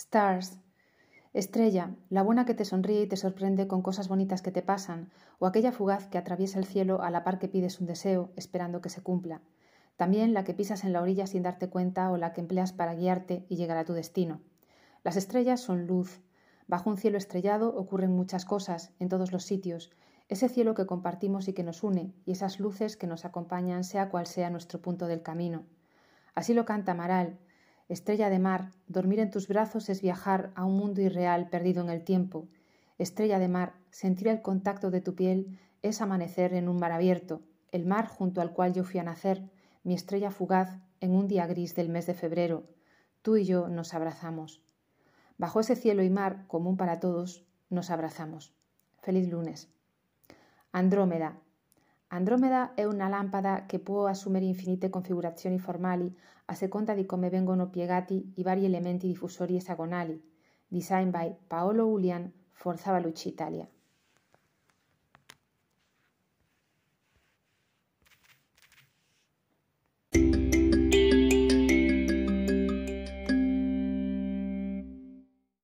Stars. Estrella, la buena que te sonríe y te sorprende con cosas bonitas que te pasan, o aquella fugaz que atraviesa el cielo a la par que pides un deseo, esperando que se cumpla. También la que pisas en la orilla sin darte cuenta o la que empleas para guiarte y llegar a tu destino. Las estrellas son luz. Bajo un cielo estrellado ocurren muchas cosas, en todos los sitios, ese cielo que compartimos y que nos une, y esas luces que nos acompañan sea cual sea nuestro punto del camino. Así lo canta Amaral. Estrella de mar, dormir en tus brazos es viajar a un mundo irreal perdido en el tiempo. Estrella de mar, sentir el contacto de tu piel es amanecer en un mar abierto, el mar junto al cual yo fui a nacer, mi estrella fugaz en un día gris del mes de febrero. Tú y yo nos abrazamos. Bajo ese cielo y mar común para todos, nos abrazamos. Feliz lunes. Andromeda. Andromeda è una lampada che può assumere infinite configurazioni formali a seconda di come vengono piegati i vari elementi diffusori esagonali. Design by Paolo Ulian, Forza Italia.